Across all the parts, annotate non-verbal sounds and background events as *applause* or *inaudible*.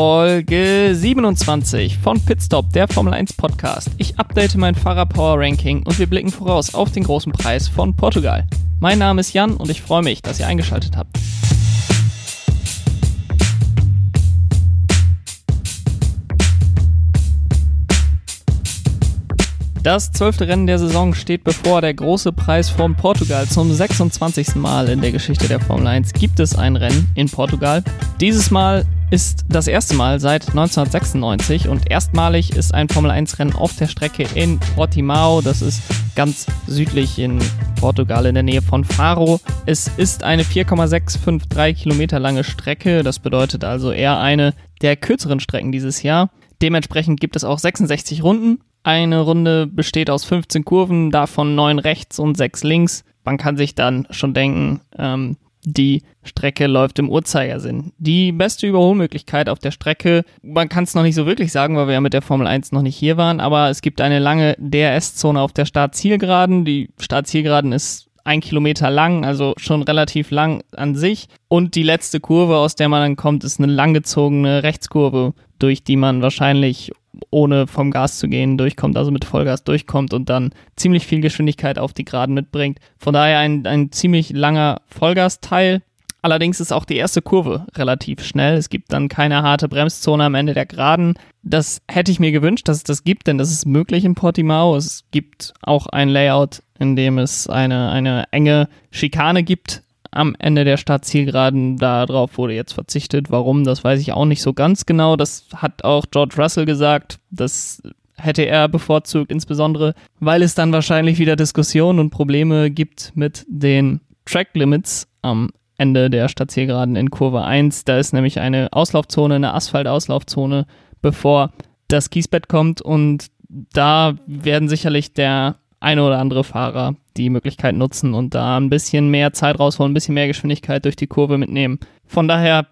Folge 27 von Pitstop, der Formel 1 Podcast. Ich update mein Fahrer-Power Ranking und wir blicken voraus auf den großen Preis von Portugal. Mein Name ist Jan und ich freue mich, dass ihr eingeschaltet habt. Das zwölfte Rennen der Saison steht bevor. Der große Preis von Portugal. Zum 26. Mal in der Geschichte der Formel 1 gibt es ein Rennen in Portugal. Dieses Mal ist das erste Mal seit 1996 und erstmalig ist ein Formel 1 Rennen auf der Strecke in Portimao. Das ist ganz südlich in Portugal in der Nähe von Faro. Es ist eine 4,653 Kilometer lange Strecke. Das bedeutet also eher eine der kürzeren Strecken dieses Jahr. Dementsprechend gibt es auch 66 Runden eine Runde besteht aus 15 Kurven, davon 9 rechts und 6 links. Man kann sich dann schon denken, ähm, die Strecke läuft im Uhrzeigersinn. Die beste Überholmöglichkeit auf der Strecke, man kann es noch nicht so wirklich sagen, weil wir ja mit der Formel 1 noch nicht hier waren, aber es gibt eine lange DRS-Zone auf der Startzielgeraden. Die Startzielgeraden ist ein Kilometer lang, also schon relativ lang an sich. Und die letzte Kurve, aus der man dann kommt, ist eine langgezogene Rechtskurve, durch die man wahrscheinlich ohne vom Gas zu gehen durchkommt, also mit Vollgas durchkommt und dann ziemlich viel Geschwindigkeit auf die Geraden mitbringt. Von daher ein, ein ziemlich langer Vollgasteil. Allerdings ist auch die erste Kurve relativ schnell. Es gibt dann keine harte Bremszone am Ende der Geraden. Das hätte ich mir gewünscht, dass es das gibt, denn das ist möglich in Portimao. Es gibt auch ein Layout, in dem es eine, eine enge Schikane gibt, am Ende der Startzielgeraden. Darauf wurde jetzt verzichtet. Warum, das weiß ich auch nicht so ganz genau. Das hat auch George Russell gesagt. Das hätte er bevorzugt, insbesondere weil es dann wahrscheinlich wieder Diskussionen und Probleme gibt mit den Track Limits am Ende der Startzielgeraden in Kurve 1. Da ist nämlich eine Auslaufzone, eine Asphaltauslaufzone, bevor das Kiesbett kommt und da werden sicherlich der eine oder andere Fahrer die Möglichkeit nutzen und da ein bisschen mehr Zeit rausholen, ein bisschen mehr Geschwindigkeit durch die Kurve mitnehmen. Von daher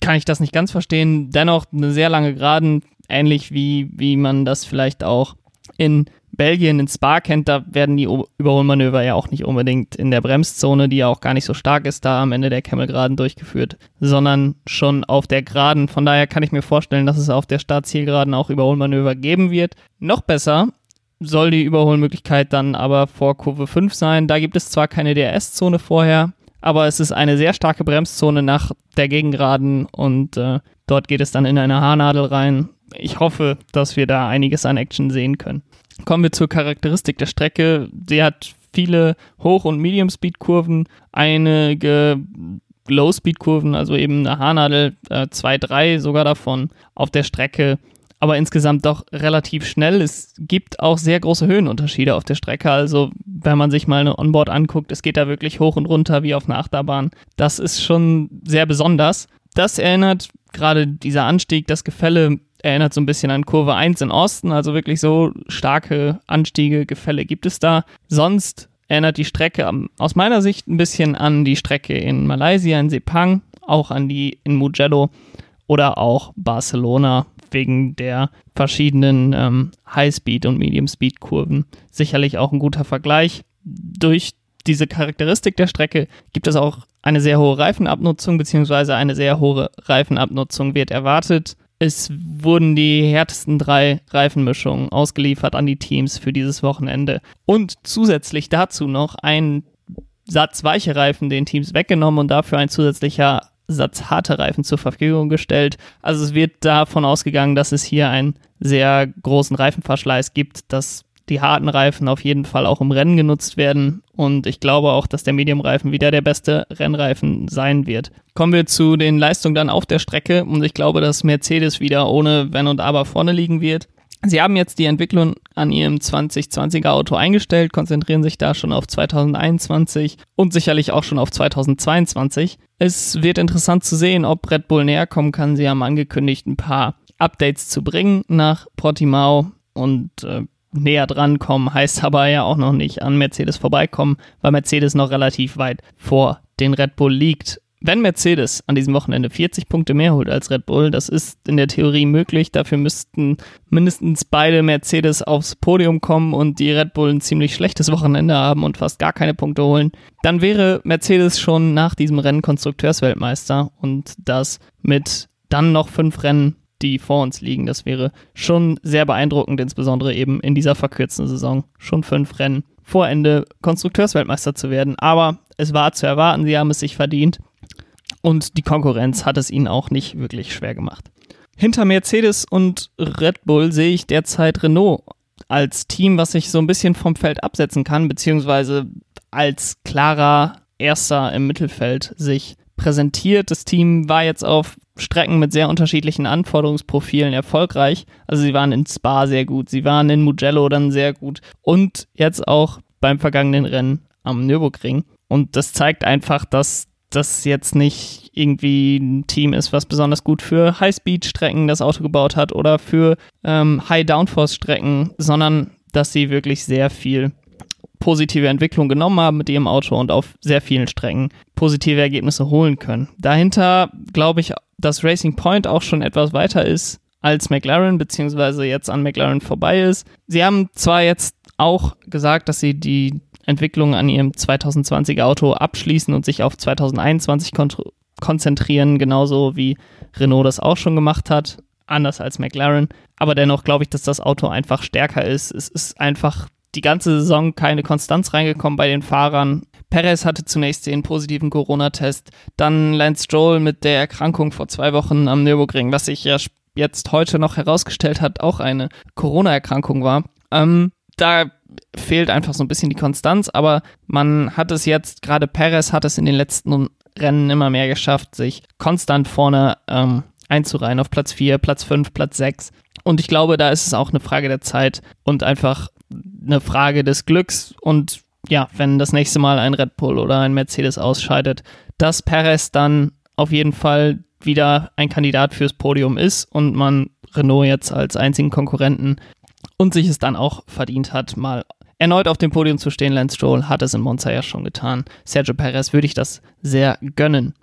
kann ich das nicht ganz verstehen. Dennoch eine sehr lange Geraden, ähnlich wie, wie man das vielleicht auch in Belgien in Spa kennt, da werden die Überholmanöver ja auch nicht unbedingt in der Bremszone, die ja auch gar nicht so stark ist, da am Ende der Kemmelgeraden durchgeführt, sondern schon auf der Geraden. Von daher kann ich mir vorstellen, dass es auf der Startzielgeraden auch Überholmanöver geben wird. Noch besser soll die Überholmöglichkeit dann aber vor Kurve 5 sein. Da gibt es zwar keine DRS-Zone vorher, aber es ist eine sehr starke Bremszone nach der Gegengraden und äh, dort geht es dann in eine Haarnadel rein. Ich hoffe, dass wir da einiges an Action sehen können. Kommen wir zur Charakteristik der Strecke. Sie hat viele Hoch- und Medium-Speed-Kurven, einige Low-Speed-Kurven, also eben eine Haarnadel, äh, zwei, drei sogar davon auf der Strecke aber insgesamt doch relativ schnell. Es gibt auch sehr große Höhenunterschiede auf der Strecke. Also, wenn man sich mal eine Onboard anguckt, es geht da wirklich hoch und runter wie auf einer Achterbahn. Das ist schon sehr besonders. Das erinnert gerade dieser Anstieg, das Gefälle erinnert so ein bisschen an Kurve 1 in Osten. Also wirklich so starke Anstiege, Gefälle gibt es da. Sonst erinnert die Strecke aus meiner Sicht ein bisschen an die Strecke in Malaysia, in Sepang, auch an die in Mugello oder auch Barcelona wegen der verschiedenen ähm, High-Speed- und Medium-Speed-Kurven. Sicherlich auch ein guter Vergleich. Durch diese Charakteristik der Strecke gibt es auch eine sehr hohe Reifenabnutzung, beziehungsweise eine sehr hohe Reifenabnutzung wird erwartet. Es wurden die härtesten drei Reifenmischungen ausgeliefert an die Teams für dieses Wochenende. Und zusätzlich dazu noch ein Satz weiche Reifen den Teams weggenommen und dafür ein zusätzlicher Satz harte Reifen zur Verfügung gestellt. Also es wird davon ausgegangen, dass es hier einen sehr großen Reifenverschleiß gibt, dass die harten Reifen auf jeden Fall auch im Rennen genutzt werden. Und ich glaube auch, dass der Medium-Reifen wieder der beste Rennreifen sein wird. Kommen wir zu den Leistungen dann auf der Strecke. Und ich glaube, dass Mercedes wieder ohne Wenn und Aber vorne liegen wird. Sie haben jetzt die Entwicklung an ihrem 2020er Auto eingestellt, konzentrieren sich da schon auf 2021 und sicherlich auch schon auf 2022. Es wird interessant zu sehen, ob Red Bull näher kommen kann. Sie haben angekündigt, ein paar Updates zu bringen nach Portimao und äh, näher dran kommen, heißt aber ja auch noch nicht an Mercedes vorbeikommen, weil Mercedes noch relativ weit vor den Red Bull liegt wenn Mercedes an diesem Wochenende 40 Punkte mehr holt als Red Bull, das ist in der Theorie möglich. Dafür müssten mindestens beide Mercedes aufs Podium kommen und die Red Bull ein ziemlich schlechtes Wochenende haben und fast gar keine Punkte holen. Dann wäre Mercedes schon nach diesem Rennen Konstrukteursweltmeister und das mit dann noch fünf Rennen, die vor uns liegen. Das wäre schon sehr beeindruckend, insbesondere eben in dieser verkürzten Saison. Schon fünf Rennen vor Ende Konstrukteursweltmeister zu werden. Aber es war zu erwarten, sie haben es sich verdient. Und die Konkurrenz hat es ihnen auch nicht wirklich schwer gemacht. Hinter Mercedes und Red Bull sehe ich derzeit Renault als Team, was sich so ein bisschen vom Feld absetzen kann, beziehungsweise als klarer Erster im Mittelfeld sich präsentiert. Das Team war jetzt auf Strecken mit sehr unterschiedlichen Anforderungsprofilen erfolgreich. Also sie waren in Spa sehr gut, sie waren in Mugello dann sehr gut und jetzt auch beim vergangenen Rennen am Nürburgring. Und das zeigt einfach, dass das jetzt nicht irgendwie ein Team ist, was besonders gut für High-Speed-Strecken das Auto gebaut hat oder für ähm, High-Downforce-Strecken, sondern dass sie wirklich sehr viel positive Entwicklung genommen haben mit ihrem Auto und auf sehr vielen Strecken positive Ergebnisse holen können. Dahinter glaube ich, dass Racing Point auch schon etwas weiter ist als McLaren, beziehungsweise jetzt an McLaren vorbei ist. Sie haben zwar jetzt auch gesagt, dass sie die Entwicklung an ihrem 2020er Auto abschließen und sich auf 2021 kon konzentrieren, genauso wie Renault das auch schon gemacht hat, anders als McLaren. Aber dennoch glaube ich, dass das Auto einfach stärker ist. Es ist einfach die ganze Saison keine Konstanz reingekommen bei den Fahrern. Perez hatte zunächst den positiven Corona-Test, dann Lance Stroll mit der Erkrankung vor zwei Wochen am Nürburgring, was sich ja jetzt heute noch herausgestellt hat, auch eine Corona-Erkrankung war. Ähm, da fehlt einfach so ein bisschen die Konstanz, aber man hat es jetzt, gerade Perez hat es in den letzten Rennen immer mehr geschafft, sich konstant vorne ähm, einzureihen auf Platz 4, Platz 5, Platz 6. Und ich glaube, da ist es auch eine Frage der Zeit und einfach eine Frage des Glücks. Und ja, wenn das nächste Mal ein Red Bull oder ein Mercedes ausscheidet, dass Perez dann auf jeden Fall wieder ein Kandidat fürs Podium ist und man Renault jetzt als einzigen Konkurrenten und sich es dann auch verdient hat, mal erneut auf dem Podium zu stehen. Lance Stroll hat es in Monza ja schon getan. Sergio Perez würde ich das sehr gönnen.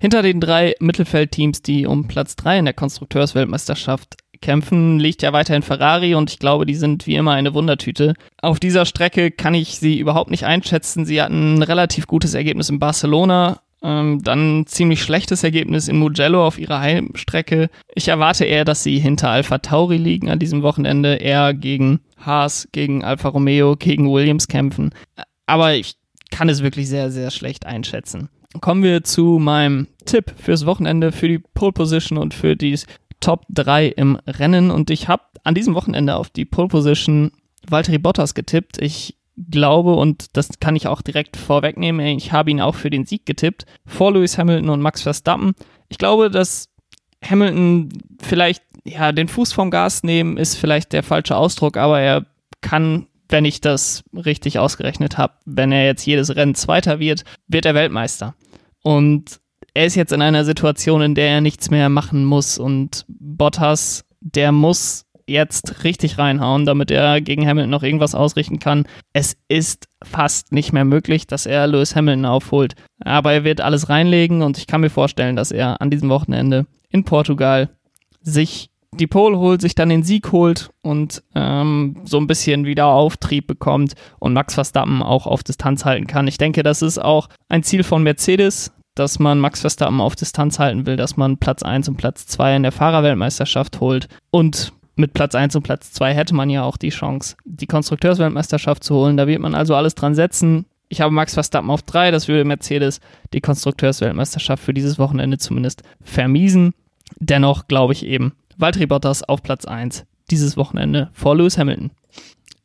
Hinter den drei Mittelfeldteams, die um Platz 3 in der Konstrukteursweltmeisterschaft kämpfen, liegt ja weiterhin Ferrari und ich glaube, die sind wie immer eine Wundertüte. Auf dieser Strecke kann ich sie überhaupt nicht einschätzen. Sie hatten ein relativ gutes Ergebnis in Barcelona, ähm, dann ziemlich schlechtes Ergebnis in Mugello auf ihrer Heimstrecke. Ich erwarte eher, dass sie hinter Alpha Tauri liegen an diesem Wochenende, eher gegen Haas, gegen Alfa Romeo, gegen Williams kämpfen. Aber ich kann es wirklich sehr, sehr schlecht einschätzen. Kommen wir zu meinem Tipp fürs Wochenende, für die Pole Position und für die Top 3 im Rennen. Und ich habe an diesem Wochenende auf die Pole Position Valtteri Bottas getippt. Ich glaube, und das kann ich auch direkt vorwegnehmen, ich habe ihn auch für den Sieg getippt, vor Lewis Hamilton und Max Verstappen. Ich glaube, dass Hamilton vielleicht, ja, den Fuß vom Gas nehmen ist vielleicht der falsche Ausdruck, aber er kann, wenn ich das richtig ausgerechnet habe, wenn er jetzt jedes Rennen Zweiter wird, wird er Weltmeister. Und er ist jetzt in einer Situation, in der er nichts mehr machen muss und Bottas, der muss jetzt richtig reinhauen, damit er gegen Hamilton noch irgendwas ausrichten kann. Es ist fast nicht mehr möglich, dass er Lewis Hamilton aufholt. Aber er wird alles reinlegen und ich kann mir vorstellen, dass er an diesem Wochenende in Portugal sich die Pole holt, sich dann den Sieg holt und ähm, so ein bisschen wieder Auftrieb bekommt und Max Verstappen auch auf Distanz halten kann. Ich denke, das ist auch ein Ziel von Mercedes, dass man Max Verstappen auf Distanz halten will, dass man Platz 1 und Platz 2 in der Fahrerweltmeisterschaft holt und mit Platz 1 und Platz 2 hätte man ja auch die Chance, die Konstrukteursweltmeisterschaft zu holen. Da wird man also alles dran setzen. Ich habe Max Verstappen auf 3, das würde Mercedes die Konstrukteursweltmeisterschaft für dieses Wochenende zumindest vermiesen. Dennoch glaube ich eben, Valtteri Bottas auf Platz 1 dieses Wochenende vor Lewis Hamilton.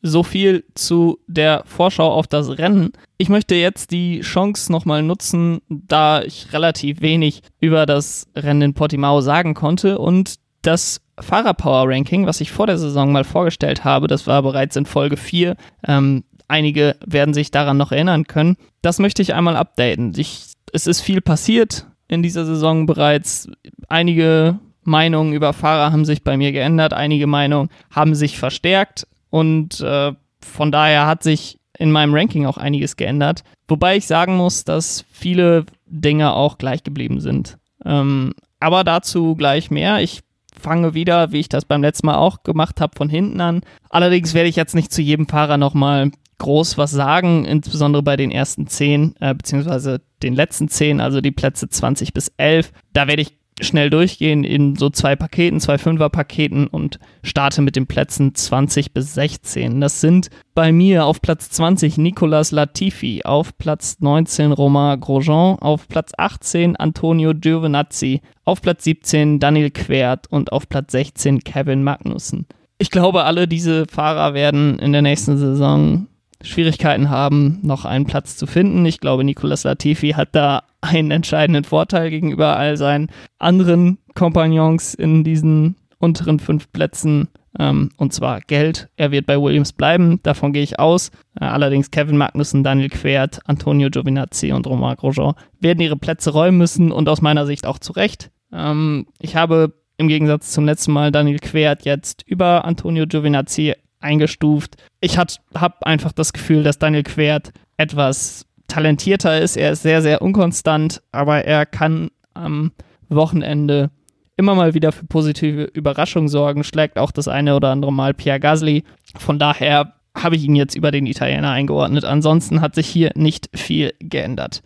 So viel zu der Vorschau auf das Rennen. Ich möchte jetzt die Chance nochmal nutzen, da ich relativ wenig über das Rennen in Portimao sagen konnte und das Fahrerpower-Ranking, was ich vor der Saison mal vorgestellt habe, das war bereits in Folge 4. Ähm, einige werden sich daran noch erinnern können. Das möchte ich einmal updaten. Ich, es ist viel passiert in dieser Saison bereits. Einige Meinungen über Fahrer haben sich bei mir geändert, einige Meinungen haben sich verstärkt und äh, von daher hat sich in meinem Ranking auch einiges geändert. Wobei ich sagen muss, dass viele Dinge auch gleich geblieben sind. Ähm, aber dazu gleich mehr. Ich fange wieder, wie ich das beim letzten Mal auch gemacht habe, von hinten an. Allerdings werde ich jetzt nicht zu jedem Fahrer nochmal groß was sagen, insbesondere bei den ersten zehn, äh, beziehungsweise den letzten zehn, also die Plätze 20 bis 11. Da werde ich schnell durchgehen in so zwei Paketen, zwei Fünfer-Paketen und starte mit den Plätzen 20 bis 16. Das sind bei mir auf Platz 20 Nicolas Latifi, auf Platz 19 Romain Grosjean, auf Platz 18 Antonio Giovinazzi, auf Platz 17 Daniel Quert und auf Platz 16 Kevin Magnussen. Ich glaube, alle diese Fahrer werden in der nächsten Saison Schwierigkeiten haben, noch einen Platz zu finden. Ich glaube, Nicolas Latifi hat da einen entscheidenden Vorteil gegenüber all seinen anderen Kompagnons in diesen unteren fünf Plätzen. Ähm, und zwar Geld. Er wird bei Williams bleiben, davon gehe ich aus. Äh, allerdings Kevin Magnussen, Daniel Quert, Antonio Giovinazzi und Romain Grosjean werden ihre Plätze räumen müssen und aus meiner Sicht auch zu Recht. Ähm, ich habe im Gegensatz zum letzten Mal Daniel Quert jetzt über Antonio Giovinazzi eingestuft. Ich habe einfach das Gefühl, dass Daniel Quert etwas talentierter ist. Er ist sehr, sehr unkonstant, aber er kann am Wochenende immer mal wieder für positive Überraschungen sorgen, schlägt auch das eine oder andere Mal Pierre Gasly. Von daher habe ich ihn jetzt über den Italiener eingeordnet. Ansonsten hat sich hier nicht viel geändert.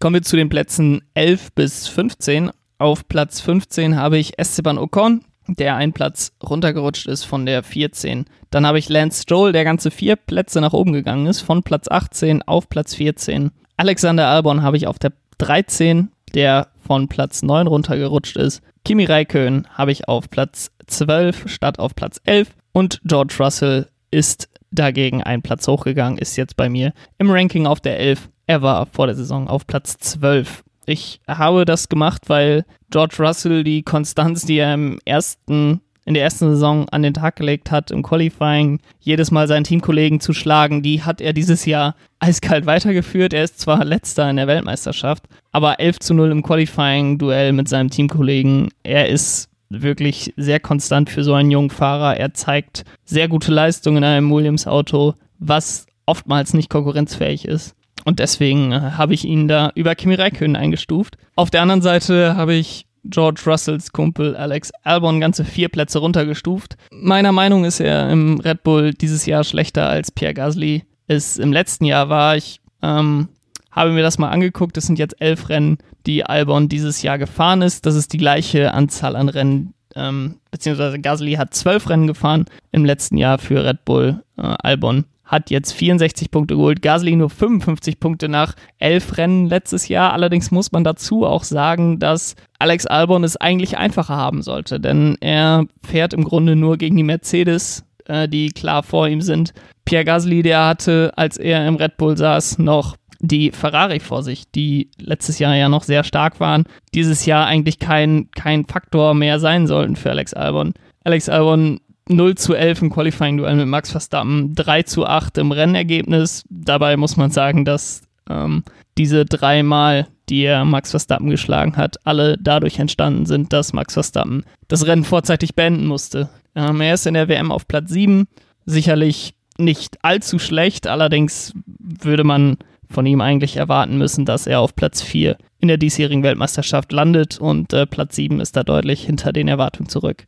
Kommen wir zu den Plätzen 11 bis 15. Auf Platz 15 habe ich Esteban Ocon, der einen Platz runtergerutscht ist von der 14. Dann habe ich Lance Stroll, der ganze vier Plätze nach oben gegangen ist, von Platz 18 auf Platz 14. Alexander Albon habe ich auf der 13, der von Platz 9 runtergerutscht ist. Kimi Räikkönen habe ich auf Platz 12 statt auf Platz 11 und George Russell ist dagegen einen Platz hochgegangen, ist jetzt bei mir im Ranking auf der 11. Er war vor der Saison auf Platz 12. Ich habe das gemacht, weil George Russell die Konstanz, die er im ersten, in der ersten Saison an den Tag gelegt hat, im Qualifying, jedes Mal seinen Teamkollegen zu schlagen, die hat er dieses Jahr eiskalt weitergeführt. Er ist zwar letzter in der Weltmeisterschaft, aber 11 zu 0 im Qualifying-Duell mit seinem Teamkollegen. Er ist wirklich sehr konstant für so einen jungen Fahrer. Er zeigt sehr gute Leistungen in einem Williams-Auto, was oftmals nicht konkurrenzfähig ist. Und deswegen äh, habe ich ihn da über Kimi Räikkönen eingestuft. Auf der anderen Seite habe ich George Russells Kumpel Alex Albon ganze vier Plätze runtergestuft. Meiner Meinung ist er im Red Bull dieses Jahr schlechter als Pierre Gasly es im letzten Jahr war. Ich ähm, habe mir das mal angeguckt. Es sind jetzt elf Rennen, die Albon dieses Jahr gefahren ist. Das ist die gleiche Anzahl an Rennen, ähm, beziehungsweise Gasly hat zwölf Rennen gefahren im letzten Jahr für Red Bull. Äh, Albon hat jetzt 64 Punkte geholt. Gasly nur 55 Punkte nach elf Rennen letztes Jahr. Allerdings muss man dazu auch sagen, dass Alex Albon es eigentlich einfacher haben sollte, denn er fährt im Grunde nur gegen die Mercedes, äh, die klar vor ihm sind. Pierre Gasly, der hatte, als er im Red Bull saß, noch die Ferrari vor sich, die letztes Jahr ja noch sehr stark waren, dieses Jahr eigentlich kein, kein Faktor mehr sein sollten für Alex Albon. Alex Albon 0 zu 11 im Qualifying-Duell mit Max Verstappen, 3 zu 8 im Rennergebnis. Dabei muss man sagen, dass ähm, diese dreimal, die er Max Verstappen geschlagen hat, alle dadurch entstanden sind, dass Max Verstappen das Rennen vorzeitig beenden musste. Ähm, er ist in der WM auf Platz 7, sicherlich nicht allzu schlecht, allerdings würde man von ihm eigentlich erwarten müssen, dass er auf Platz 4 in der diesjährigen Weltmeisterschaft landet und äh, Platz 7 ist da deutlich hinter den Erwartungen zurück.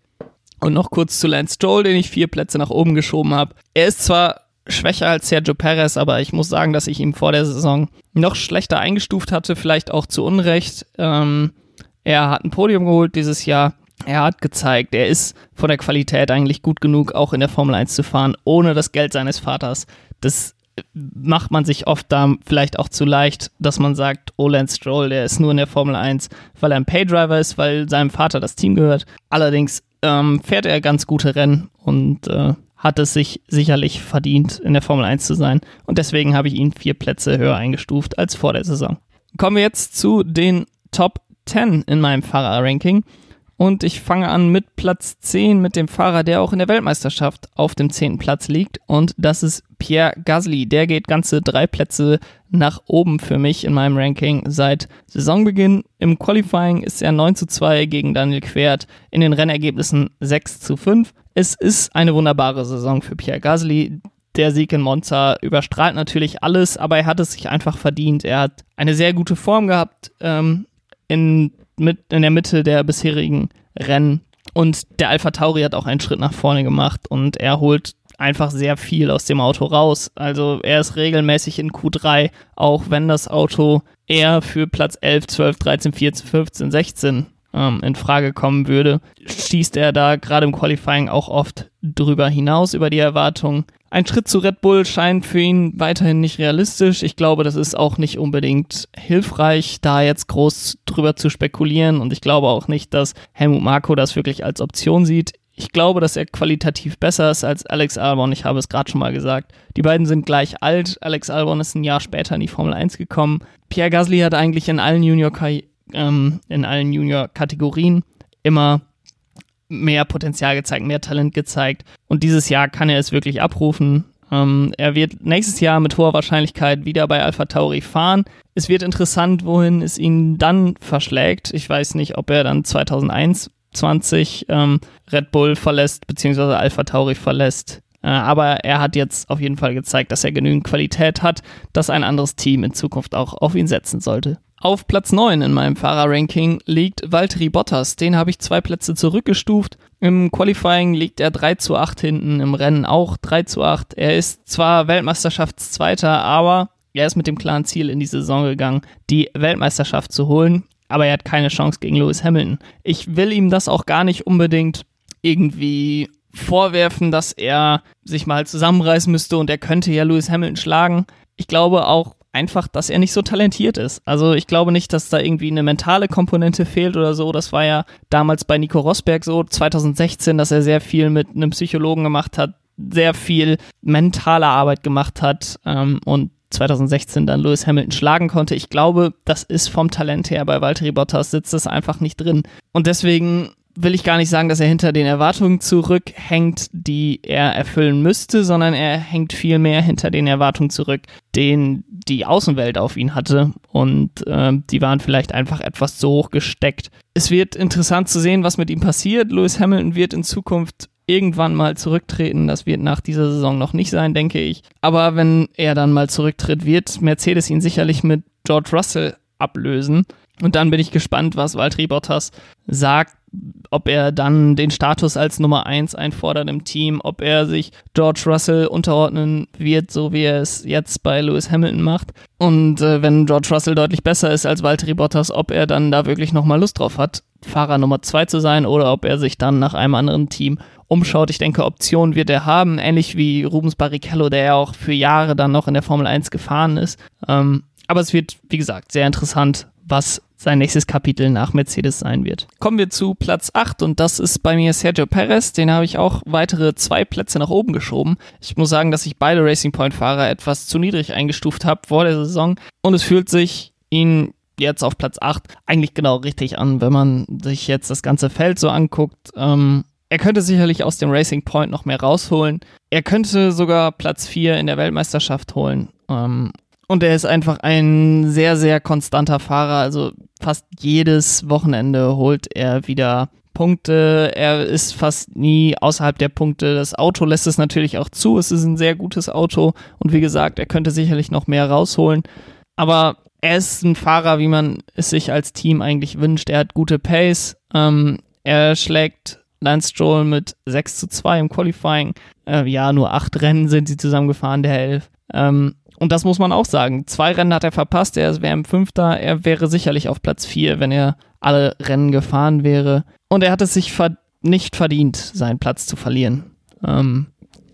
Und noch kurz zu Lance Stroll, den ich vier Plätze nach oben geschoben habe. Er ist zwar schwächer als Sergio Perez, aber ich muss sagen, dass ich ihn vor der Saison noch schlechter eingestuft hatte, vielleicht auch zu Unrecht. Ähm, er hat ein Podium geholt dieses Jahr. Er hat gezeigt, er ist von der Qualität eigentlich gut genug, auch in der Formel 1 zu fahren, ohne das Geld seines Vaters. Das macht man sich oft da vielleicht auch zu leicht, dass man sagt, oh, Lance Stroll, der ist nur in der Formel 1, weil er ein Paydriver ist, weil seinem Vater das Team gehört. Allerdings ähm, fährt er ganz gute Rennen und äh, hat es sich sicherlich verdient, in der Formel 1 zu sein. Und deswegen habe ich ihn vier Plätze höher eingestuft als vor der Saison. Kommen wir jetzt zu den Top 10 in meinem Fahrerranking. Und ich fange an mit Platz 10 mit dem Fahrer, der auch in der Weltmeisterschaft auf dem 10. Platz liegt. Und das ist Pierre Gasly. Der geht ganze drei Plätze nach oben für mich in meinem Ranking seit Saisonbeginn. Im Qualifying ist er 9 zu 2 gegen Daniel Quert, in den Rennergebnissen 6 zu 5. Es ist eine wunderbare Saison für Pierre Gasly. Der Sieg in Monza überstrahlt natürlich alles, aber er hat es sich einfach verdient. Er hat eine sehr gute Form gehabt ähm, in mit in der Mitte der bisherigen Rennen. Und der Alpha Tauri hat auch einen Schritt nach vorne gemacht und er holt einfach sehr viel aus dem Auto raus. Also er ist regelmäßig in Q3, auch wenn das Auto eher für Platz 11, 12, 13, 14, 15, 16 ähm, in Frage kommen würde, schießt er da gerade im Qualifying auch oft drüber hinaus, über die Erwartungen. Ein Schritt zu Red Bull scheint für ihn weiterhin nicht realistisch. Ich glaube, das ist auch nicht unbedingt hilfreich, da jetzt groß drüber zu spekulieren. Und ich glaube auch nicht, dass Helmut Marko das wirklich als Option sieht. Ich glaube, dass er qualitativ besser ist als Alex Albon. Ich habe es gerade schon mal gesagt. Die beiden sind gleich alt. Alex Albon ist ein Jahr später in die Formel 1 gekommen. Pierre Gasly hat eigentlich in allen Junior ähm, in allen Junior-Kategorien immer mehr Potenzial gezeigt, mehr Talent gezeigt. Und dieses Jahr kann er es wirklich abrufen. Ähm, er wird nächstes Jahr mit hoher Wahrscheinlichkeit wieder bei Alpha Tauri fahren. Es wird interessant, wohin es ihn dann verschlägt. Ich weiß nicht, ob er dann 2021 ähm, Red Bull verlässt, beziehungsweise Alpha Tauri verlässt. Äh, aber er hat jetzt auf jeden Fall gezeigt, dass er genügend Qualität hat, dass ein anderes Team in Zukunft auch auf ihn setzen sollte. Auf Platz 9 in meinem Fahrerranking liegt Valtteri Bottas. Den habe ich zwei Plätze zurückgestuft. Im Qualifying liegt er 3 zu 8 hinten, im Rennen auch 3 zu 8. Er ist zwar Weltmeisterschaftszweiter, aber er ist mit dem klaren Ziel in die Saison gegangen, die Weltmeisterschaft zu holen. Aber er hat keine Chance gegen Lewis Hamilton. Ich will ihm das auch gar nicht unbedingt irgendwie vorwerfen, dass er sich mal zusammenreißen müsste und er könnte ja Lewis Hamilton schlagen. Ich glaube auch einfach, dass er nicht so talentiert ist. Also ich glaube nicht, dass da irgendwie eine mentale Komponente fehlt oder so. Das war ja damals bei Nico Rosberg so, 2016, dass er sehr viel mit einem Psychologen gemacht hat, sehr viel mentale Arbeit gemacht hat ähm, und 2016 dann Lewis Hamilton schlagen konnte. Ich glaube, das ist vom Talent her bei Valtteri Bottas sitzt das einfach nicht drin. Und deswegen will ich gar nicht sagen, dass er hinter den Erwartungen zurückhängt, die er erfüllen müsste, sondern er hängt viel mehr hinter den Erwartungen zurück, den die Außenwelt auf ihn hatte. Und äh, die waren vielleicht einfach etwas zu hoch gesteckt. Es wird interessant zu sehen, was mit ihm passiert. Lewis Hamilton wird in Zukunft irgendwann mal zurücktreten. Das wird nach dieser Saison noch nicht sein, denke ich. Aber wenn er dann mal zurücktritt, wird Mercedes ihn sicherlich mit George Russell ablösen. Und dann bin ich gespannt, was Valtteri Bottas sagt, ob er dann den Status als Nummer 1 einfordert im Team, ob er sich George Russell unterordnen wird, so wie er es jetzt bei Lewis Hamilton macht. Und äh, wenn George Russell deutlich besser ist als Valtteri Bottas, ob er dann da wirklich nochmal Lust drauf hat, Fahrer Nummer 2 zu sein oder ob er sich dann nach einem anderen Team umschaut. Ich denke, Optionen wird er haben, ähnlich wie Rubens Barrichello, der ja auch für Jahre dann noch in der Formel 1 gefahren ist. Ähm, aber es wird, wie gesagt, sehr interessant, was sein nächstes Kapitel nach Mercedes sein wird. Kommen wir zu Platz 8 und das ist bei mir Sergio Perez. Den habe ich auch weitere zwei Plätze nach oben geschoben. Ich muss sagen, dass ich beide Racing Point Fahrer etwas zu niedrig eingestuft habe vor der Saison und es fühlt sich ihn jetzt auf Platz 8 eigentlich genau richtig an, wenn man sich jetzt das ganze Feld so anguckt. Ähm, er könnte sicherlich aus dem Racing Point noch mehr rausholen. Er könnte sogar Platz 4 in der Weltmeisterschaft holen. Ähm, und er ist einfach ein sehr, sehr konstanter Fahrer. Also fast jedes Wochenende holt er wieder Punkte. Er ist fast nie außerhalb der Punkte. Das Auto lässt es natürlich auch zu. Es ist ein sehr gutes Auto. Und wie gesagt, er könnte sicherlich noch mehr rausholen. Aber er ist ein Fahrer, wie man es sich als Team eigentlich wünscht. Er hat gute Pace. Ähm, er schlägt Lance Stroll mit 6 zu 2 im Qualifying. Äh, ja, nur acht Rennen sind sie zusammengefahren, der elf. Ähm, und das muss man auch sagen. Zwei Rennen hat er verpasst, er wäre im Fünfter, er wäre sicherlich auf Platz vier, wenn er alle Rennen gefahren wäre. Und er hat es sich ver nicht verdient, seinen Platz zu verlieren. Ähm,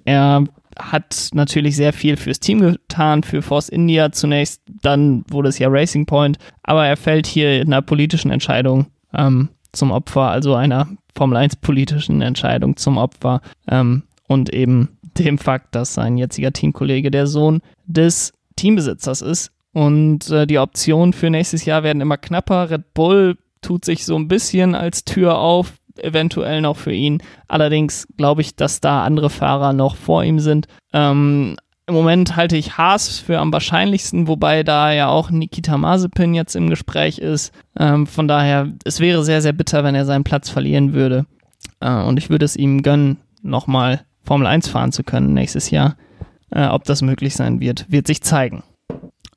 er hat natürlich sehr viel fürs Team getan, für Force India zunächst, dann wurde es ja Racing Point, aber er fällt hier in einer politischen Entscheidung ähm, zum Opfer, also einer Formel 1 politischen Entscheidung zum Opfer ähm, und eben dem Fakt, dass sein jetziger Teamkollege der Sohn des Teambesitzers ist. Und äh, die Optionen für nächstes Jahr werden immer knapper. Red Bull tut sich so ein bisschen als Tür auf, eventuell noch für ihn. Allerdings glaube ich, dass da andere Fahrer noch vor ihm sind. Ähm, Im Moment halte ich Haas für am wahrscheinlichsten, wobei da ja auch Nikita Mazepin jetzt im Gespräch ist. Ähm, von daher, es wäre sehr, sehr bitter, wenn er seinen Platz verlieren würde. Äh, und ich würde es ihm gönnen, nochmal Formel 1 fahren zu können nächstes Jahr. Äh, ob das möglich sein wird, wird sich zeigen.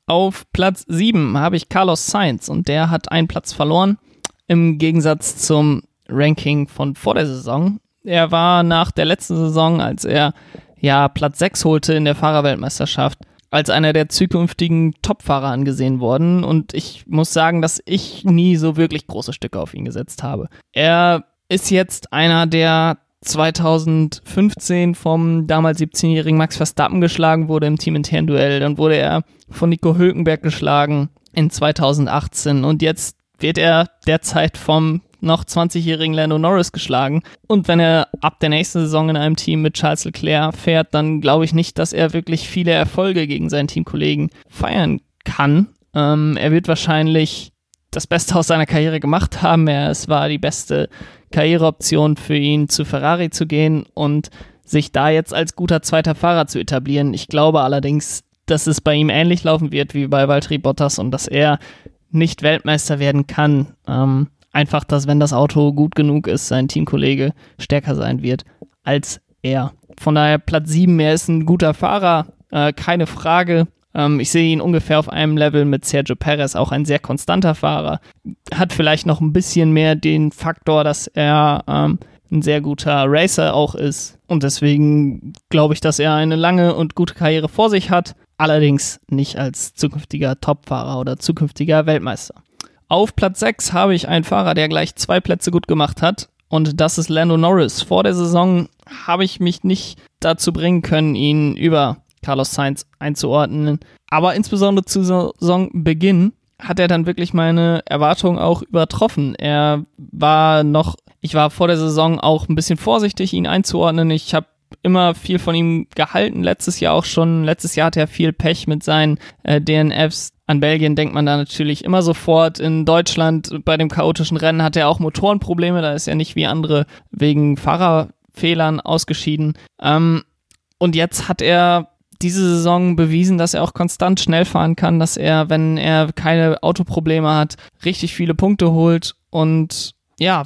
Auf Platz 7 habe ich Carlos Sainz und der hat einen Platz verloren im Gegensatz zum Ranking von vor der Saison. Er war nach der letzten Saison, als er ja Platz 6 holte in der Fahrerweltmeisterschaft, als einer der zukünftigen Topfahrer angesehen worden und ich muss sagen, dass ich nie so wirklich große Stücke auf ihn gesetzt habe. Er ist jetzt einer, der 2015 vom damals 17-jährigen Max Verstappen geschlagen wurde im teaminternen Duell. Dann wurde er von Nico Hülkenberg geschlagen in 2018 und jetzt wird er derzeit vom noch 20-jährigen Lando Norris geschlagen. Und wenn er ab der nächsten Saison in einem Team mit Charles Leclerc fährt, dann glaube ich nicht, dass er wirklich viele Erfolge gegen seinen Teamkollegen feiern kann. Ähm, er wird wahrscheinlich das Beste aus seiner Karriere gemacht haben. Er, es war die beste Karriereoption für ihn, zu Ferrari zu gehen und sich da jetzt als guter zweiter Fahrer zu etablieren. Ich glaube allerdings, dass es bei ihm ähnlich laufen wird wie bei Valtteri Bottas und dass er nicht Weltmeister werden kann. Ähm, einfach, dass wenn das Auto gut genug ist, sein Teamkollege stärker sein wird als er. Von daher Platz 7, er ist ein guter Fahrer, äh, keine Frage. Ähm, ich sehe ihn ungefähr auf einem Level mit Sergio Perez, auch ein sehr konstanter Fahrer. Hat vielleicht noch ein bisschen mehr den Faktor, dass er ähm, ein sehr guter Racer auch ist. Und deswegen glaube ich, dass er eine lange und gute Karriere vor sich hat. Allerdings nicht als zukünftiger Topfahrer oder zukünftiger Weltmeister. Auf Platz 6 habe ich einen Fahrer, der gleich zwei Plätze gut gemacht hat. Und das ist Lando Norris. Vor der Saison habe ich mich nicht dazu bringen können, ihn über Carlos Sainz einzuordnen. Aber insbesondere zu Saisonbeginn hat er dann wirklich meine Erwartungen auch übertroffen. Er war noch, ich war vor der Saison auch ein bisschen vorsichtig, ihn einzuordnen. Ich habe immer viel von ihm gehalten, letztes Jahr auch schon. Letztes Jahr hatte er viel Pech mit seinen äh, DNFs. An Belgien denkt man da natürlich immer sofort. In Deutschland bei dem chaotischen Rennen hat er auch Motorenprobleme. Da ist er nicht wie andere wegen Fahrerfehlern ausgeschieden. Ähm, und jetzt hat er diese Saison bewiesen, dass er auch konstant schnell fahren kann, dass er, wenn er keine Autoprobleme hat, richtig viele Punkte holt und ja,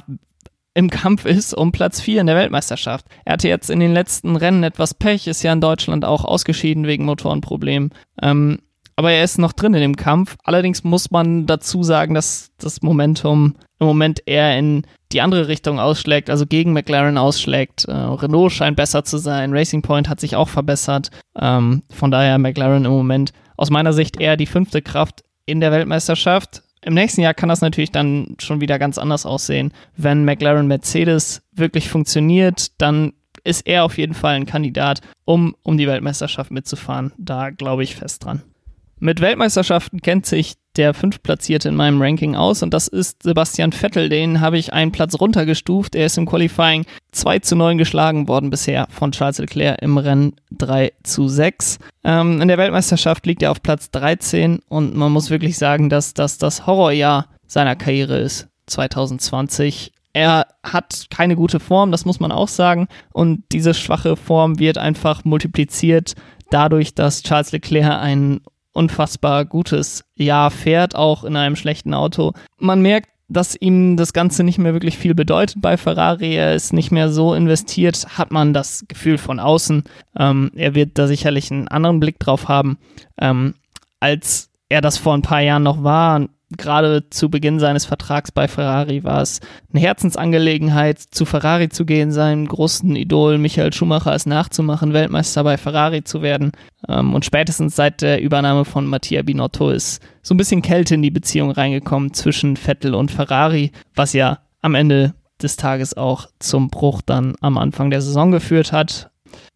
im Kampf ist um Platz 4 in der Weltmeisterschaft. Er hatte jetzt in den letzten Rennen etwas Pech, ist ja in Deutschland auch ausgeschieden wegen Motorenproblemen. Ähm, aber er ist noch drin in dem Kampf. Allerdings muss man dazu sagen, dass das Momentum im Moment eher in die andere Richtung ausschlägt, also gegen McLaren ausschlägt. Äh, Renault scheint besser zu sein, Racing Point hat sich auch verbessert. Ähm, von daher McLaren im Moment aus meiner Sicht eher die fünfte Kraft in der Weltmeisterschaft. Im nächsten Jahr kann das natürlich dann schon wieder ganz anders aussehen. Wenn McLaren Mercedes wirklich funktioniert, dann ist er auf jeden Fall ein Kandidat, um um die Weltmeisterschaft mitzufahren. Da glaube ich fest dran. Mit Weltmeisterschaften kennt sich der fünftplatzierte in meinem Ranking aus und das ist Sebastian Vettel. Den habe ich einen Platz runtergestuft. Er ist im Qualifying 2 zu 9 geschlagen worden bisher von Charles Leclerc im Rennen 3 zu 6. Ähm, in der Weltmeisterschaft liegt er auf Platz 13 und man muss wirklich sagen, dass das das Horrorjahr seiner Karriere ist. 2020 er hat keine gute Form, das muss man auch sagen. Und diese schwache Form wird einfach multipliziert dadurch, dass Charles Leclerc einen unfassbar gutes Jahr fährt, auch in einem schlechten Auto. Man merkt, dass ihm das Ganze nicht mehr wirklich viel bedeutet bei Ferrari. Er ist nicht mehr so investiert, hat man das Gefühl von außen. Ähm, er wird da sicherlich einen anderen Blick drauf haben, ähm, als er das vor ein paar Jahren noch war gerade zu Beginn seines Vertrags bei Ferrari war es eine Herzensangelegenheit, zu Ferrari zu gehen, seinen großen Idol Michael Schumacher es nachzumachen, Weltmeister bei Ferrari zu werden. Ähm, und spätestens seit der Übernahme von Mattia Binotto ist so ein bisschen Kälte in die Beziehung reingekommen zwischen Vettel und Ferrari, was ja am Ende des Tages auch zum Bruch dann am Anfang der Saison geführt hat.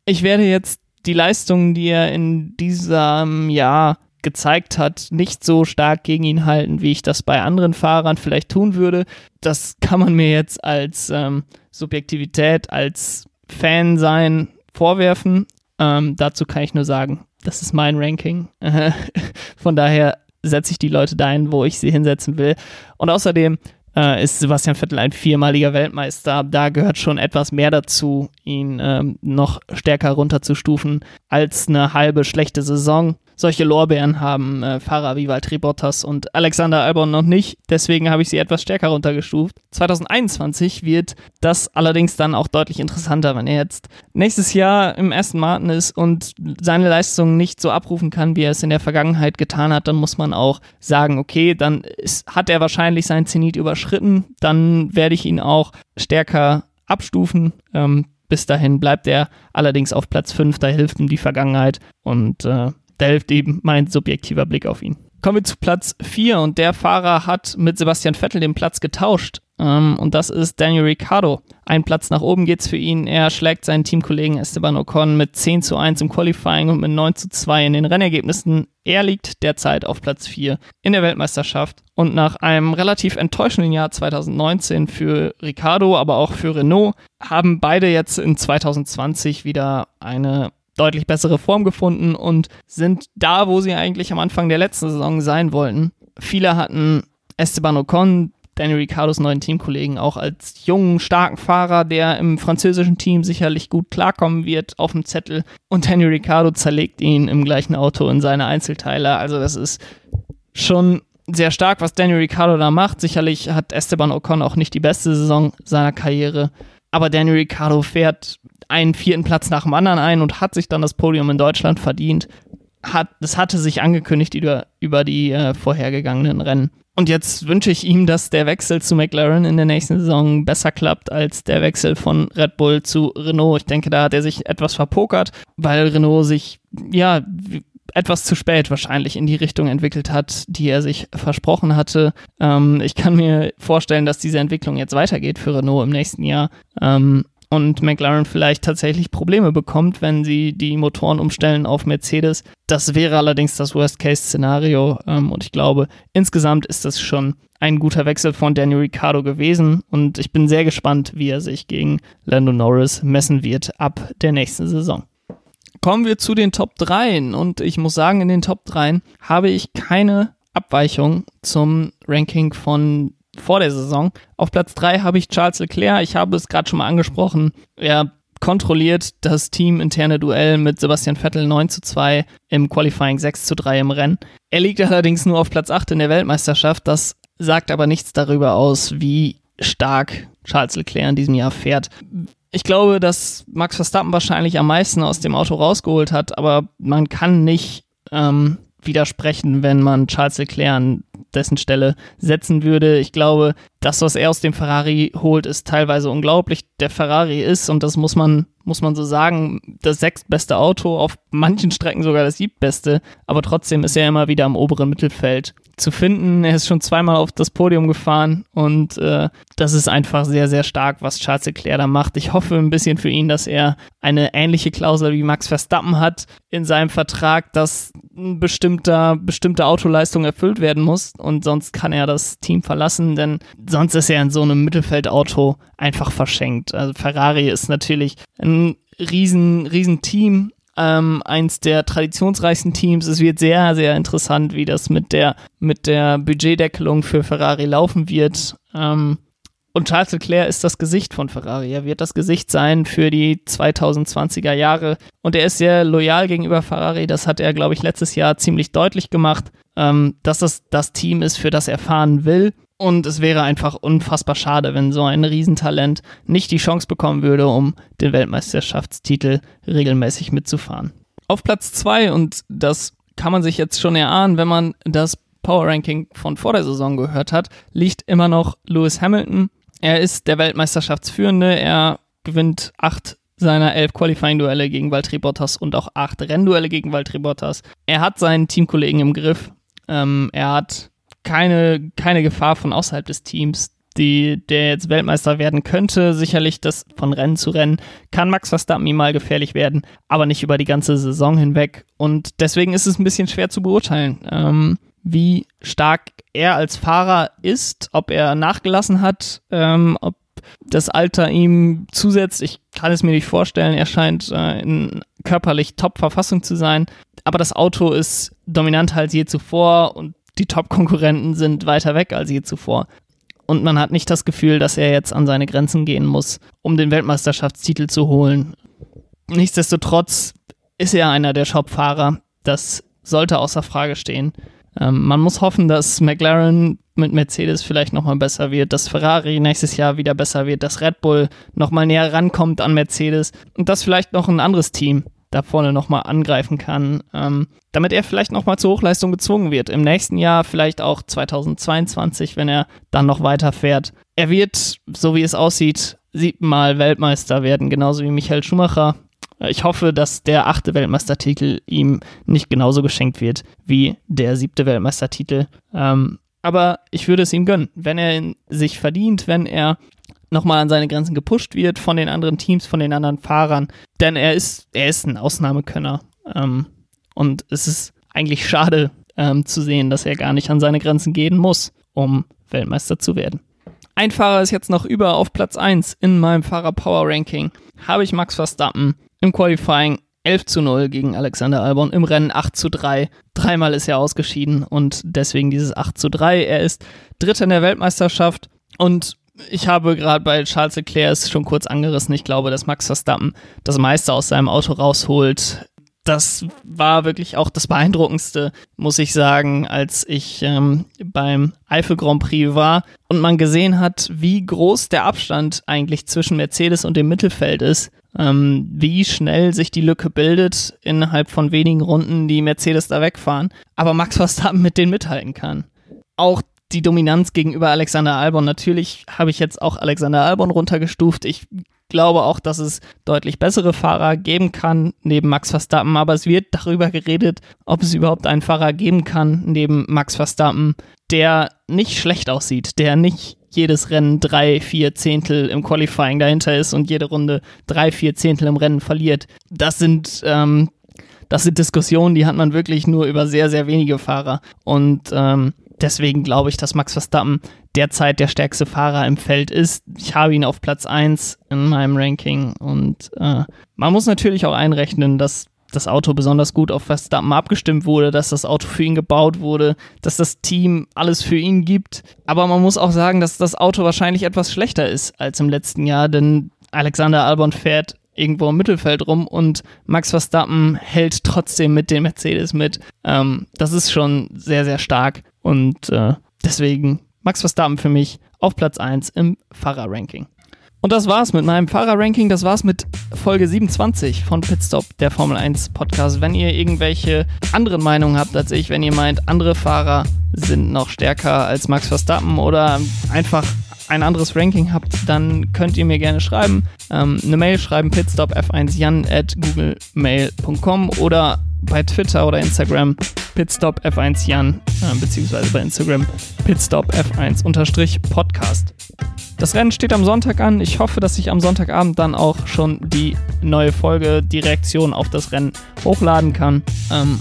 Ich werde jetzt die Leistungen, die er in diesem Jahr gezeigt hat, nicht so stark gegen ihn halten, wie ich das bei anderen Fahrern vielleicht tun würde. Das kann man mir jetzt als ähm, Subjektivität, als Fan sein vorwerfen. Ähm, dazu kann ich nur sagen, das ist mein Ranking. *laughs* Von daher setze ich die Leute dahin, wo ich sie hinsetzen will. Und außerdem äh, ist Sebastian Vettel ein viermaliger Weltmeister. Da gehört schon etwas mehr dazu, ihn ähm, noch stärker runterzustufen als eine halbe schlechte Saison solche Lorbeeren haben äh, Fahrer wie Valtteri Bottas und Alexander Albon noch nicht. Deswegen habe ich sie etwas stärker runtergestuft. 2021 wird das allerdings dann auch deutlich interessanter, wenn er jetzt nächstes Jahr im ersten Martin ist und seine Leistung nicht so abrufen kann, wie er es in der Vergangenheit getan hat. Dann muss man auch sagen, okay, dann ist, hat er wahrscheinlich sein Zenit überschritten. Dann werde ich ihn auch stärker abstufen. Ähm, bis dahin bleibt er allerdings auf Platz 5, da hilft ihm die Vergangenheit und äh, Hilft eben mein subjektiver Blick auf ihn. Kommen wir zu Platz 4 und der Fahrer hat mit Sebastian Vettel den Platz getauscht. Ähm, und das ist Daniel Ricciardo. Ein Platz nach oben geht's für ihn. Er schlägt seinen Teamkollegen Esteban Ocon mit 10 zu 1 im Qualifying und mit 9 zu 2 in den Rennergebnissen. Er liegt derzeit auf Platz 4 in der Weltmeisterschaft. Und nach einem relativ enttäuschenden Jahr 2019 für Ricciardo, aber auch für Renault, haben beide jetzt in 2020 wieder eine deutlich bessere Form gefunden und sind da, wo sie eigentlich am Anfang der letzten Saison sein wollten. Viele hatten Esteban Ocon, Daniel Ricciardos neuen Teamkollegen, auch als jungen, starken Fahrer, der im französischen Team sicherlich gut klarkommen wird, auf dem Zettel. Und Daniel Ricciardo zerlegt ihn im gleichen Auto in seine Einzelteile. Also das ist schon sehr stark, was Daniel Ricciardo da macht. Sicherlich hat Esteban Ocon auch nicht die beste Saison seiner Karriere. Aber Daniel Ricciardo fährt einen vierten Platz nach dem anderen ein und hat sich dann das Podium in Deutschland verdient. Hat, das hatte sich angekündigt über, über die äh, vorhergegangenen Rennen. Und jetzt wünsche ich ihm, dass der Wechsel zu McLaren in der nächsten Saison besser klappt als der Wechsel von Red Bull zu Renault. Ich denke, da hat er sich etwas verpokert, weil Renault sich, ja, etwas zu spät wahrscheinlich in die Richtung entwickelt hat, die er sich versprochen hatte. Ähm, ich kann mir vorstellen, dass diese Entwicklung jetzt weitergeht für Renault im nächsten Jahr. Ähm, und McLaren vielleicht tatsächlich Probleme bekommt, wenn sie die Motoren umstellen auf Mercedes. Das wäre allerdings das Worst-Case-Szenario ähm, und ich glaube, insgesamt ist das schon ein guter Wechsel von Daniel Ricciardo gewesen und ich bin sehr gespannt, wie er sich gegen Lando Norris messen wird ab der nächsten Saison. Kommen wir zu den Top 3 und ich muss sagen, in den Top 3 habe ich keine Abweichung zum Ranking von vor der Saison. Auf Platz 3 habe ich Charles Leclerc. Ich habe es gerade schon mal angesprochen. Er kontrolliert das teaminterne Duell mit Sebastian Vettel 9 zu 2 im Qualifying 6 zu 3 im Rennen. Er liegt allerdings nur auf Platz 8 in der Weltmeisterschaft. Das sagt aber nichts darüber aus, wie stark Charles Leclerc in diesem Jahr fährt. Ich glaube, dass Max Verstappen wahrscheinlich am meisten aus dem Auto rausgeholt hat, aber man kann nicht ähm, widersprechen, wenn man Charles Leclerc an dessen Stelle setzen würde. Ich glaube, das, was er aus dem Ferrari holt, ist teilweise unglaublich. Der Ferrari ist, und das muss man, muss man so sagen, das sechstbeste Auto, auf manchen Strecken sogar das siebtbeste, aber trotzdem ist er immer wieder am oberen Mittelfeld zu finden. Er ist schon zweimal auf das Podium gefahren und äh, das ist einfach sehr, sehr stark, was Charles Leclerc da macht. Ich hoffe ein bisschen für ihn, dass er eine ähnliche Klausel wie Max Verstappen hat in seinem Vertrag, dass ein bestimmter, bestimmte Autoleistung erfüllt werden muss und sonst kann er das Team verlassen, denn sonst ist er in so einem Mittelfeldauto einfach verschenkt. Also Ferrari ist natürlich ein riesen, riesen Team ähm, eins der traditionsreichsten Teams. Es wird sehr, sehr interessant, wie das mit der, mit der Budgetdeckelung für Ferrari laufen wird. Ähm, und Charles Leclerc ist das Gesicht von Ferrari. Er wird das Gesicht sein für die 2020er Jahre. Und er ist sehr loyal gegenüber Ferrari. Das hat er, glaube ich, letztes Jahr ziemlich deutlich gemacht, ähm, dass das das Team ist, für das er fahren will. Und es wäre einfach unfassbar schade, wenn so ein Riesentalent nicht die Chance bekommen würde, um den Weltmeisterschaftstitel regelmäßig mitzufahren. Auf Platz 2, und das kann man sich jetzt schon erahnen, wenn man das Power Ranking von vor der Saison gehört hat, liegt immer noch Lewis Hamilton. Er ist der Weltmeisterschaftsführende. Er gewinnt acht seiner elf Qualifying-Duelle gegen Valtteri Bottas und auch acht Rennduelle gegen Valtteri Bottas. Er hat seinen Teamkollegen im Griff. Ähm, er hat keine, keine Gefahr von außerhalb des Teams, die, der jetzt Weltmeister werden könnte. Sicherlich das von Rennen zu Rennen kann Max Verstappen ihm mal gefährlich werden, aber nicht über die ganze Saison hinweg. Und deswegen ist es ein bisschen schwer zu beurteilen, ähm, wie stark er als Fahrer ist, ob er nachgelassen hat, ähm, ob das Alter ihm zusetzt. Ich kann es mir nicht vorstellen. Er scheint äh, in körperlich Top-Verfassung zu sein. Aber das Auto ist dominanter als je zuvor und die Top-Konkurrenten sind weiter weg als je zuvor. Und man hat nicht das Gefühl, dass er jetzt an seine Grenzen gehen muss, um den Weltmeisterschaftstitel zu holen. Nichtsdestotrotz ist er einer der Top-Fahrer. Das sollte außer Frage stehen. Ähm, man muss hoffen, dass McLaren mit Mercedes vielleicht nochmal besser wird, dass Ferrari nächstes Jahr wieder besser wird, dass Red Bull nochmal näher rankommt an Mercedes und dass vielleicht noch ein anderes Team da vorne nochmal angreifen kann, ähm, damit er vielleicht nochmal zur Hochleistung gezwungen wird. Im nächsten Jahr, vielleicht auch 2022, wenn er dann noch weiterfährt. Er wird, so wie es aussieht, siebenmal Weltmeister werden, genauso wie Michael Schumacher. ich hoffe, dass der achte Weltmeistertitel ihm nicht genauso geschenkt wird wie der siebte Weltmeistertitel. Ähm, aber ich würde es ihm gönnen, wenn er sich verdient, wenn er nochmal an seine Grenzen gepusht wird von den anderen Teams, von den anderen Fahrern. Denn er ist, er ist ein Ausnahmekönner. Ähm, und es ist eigentlich schade ähm, zu sehen, dass er gar nicht an seine Grenzen gehen muss, um Weltmeister zu werden. Ein Fahrer ist jetzt noch über auf Platz 1 in meinem Fahrer-Power-Ranking. Habe ich Max Verstappen im Qualifying 11 zu 0 gegen Alexander Albon, im Rennen 8 zu 3. Dreimal ist er ausgeschieden und deswegen dieses 8 zu 3. Er ist Dritter in der Weltmeisterschaft und ich habe gerade bei Charles Leclerc es schon kurz angerissen. Ich glaube, dass Max Verstappen das meiste aus seinem Auto rausholt. Das war wirklich auch das Beeindruckendste, muss ich sagen, als ich ähm, beim Eifel Grand Prix war und man gesehen hat, wie groß der Abstand eigentlich zwischen Mercedes und dem Mittelfeld ist. Ähm, wie schnell sich die Lücke bildet innerhalb von wenigen Runden, die Mercedes da wegfahren, aber Max Verstappen mit denen mithalten kann. Auch die Dominanz gegenüber Alexander Albon. Natürlich habe ich jetzt auch Alexander Albon runtergestuft. Ich glaube auch, dass es deutlich bessere Fahrer geben kann neben Max Verstappen, aber es wird darüber geredet, ob es überhaupt einen Fahrer geben kann neben Max Verstappen, der nicht schlecht aussieht, der nicht jedes Rennen drei, vier Zehntel im Qualifying dahinter ist und jede Runde drei, vier Zehntel im Rennen verliert. Das sind ähm, das sind Diskussionen, die hat man wirklich nur über sehr, sehr wenige Fahrer. Und ähm, deswegen glaube ich, dass Max Verstappen derzeit der stärkste Fahrer im Feld ist. Ich habe ihn auf Platz 1 in meinem Ranking und äh, man muss natürlich auch einrechnen, dass das Auto besonders gut auf Verstappen abgestimmt wurde, dass das Auto für ihn gebaut wurde, dass das Team alles für ihn gibt. Aber man muss auch sagen, dass das Auto wahrscheinlich etwas schlechter ist als im letzten Jahr, denn Alexander Albon fährt irgendwo im Mittelfeld rum und Max Verstappen hält trotzdem mit dem Mercedes mit. Ähm, das ist schon sehr, sehr stark und äh, deswegen Max Verstappen für mich auf Platz 1 im Fahrerranking. Und das war's mit meinem Fahrerranking. Das war's mit Folge 27 von Pitstop, der Formel 1 Podcast. Wenn ihr irgendwelche anderen Meinungen habt als ich, wenn ihr meint, andere Fahrer sind noch stärker als Max Verstappen oder einfach ein anderes Ranking habt, dann könnt ihr mir gerne schreiben. Ähm, eine Mail schreiben, pitstopf1jan at googlemail.com oder bei Twitter oder Instagram pitstopf1jan, äh, beziehungsweise bei Instagram pitstopf1-podcast. Das Rennen steht am Sonntag an. Ich hoffe, dass ich am Sonntagabend dann auch schon die neue Folge, die Reaktion auf das Rennen hochladen kann. Ähm,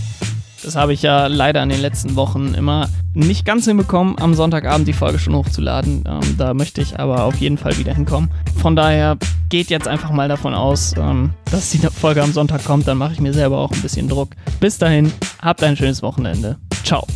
das habe ich ja leider in den letzten Wochen immer nicht ganz hinbekommen, am Sonntagabend die Folge schon hochzuladen. Ähm, da möchte ich aber auf jeden Fall wieder hinkommen. Von daher geht jetzt einfach mal davon aus, ähm, dass die Folge am Sonntag kommt. Dann mache ich mir selber auch ein bisschen Druck. Bis dahin, habt ein schönes Wochenende. Ciao.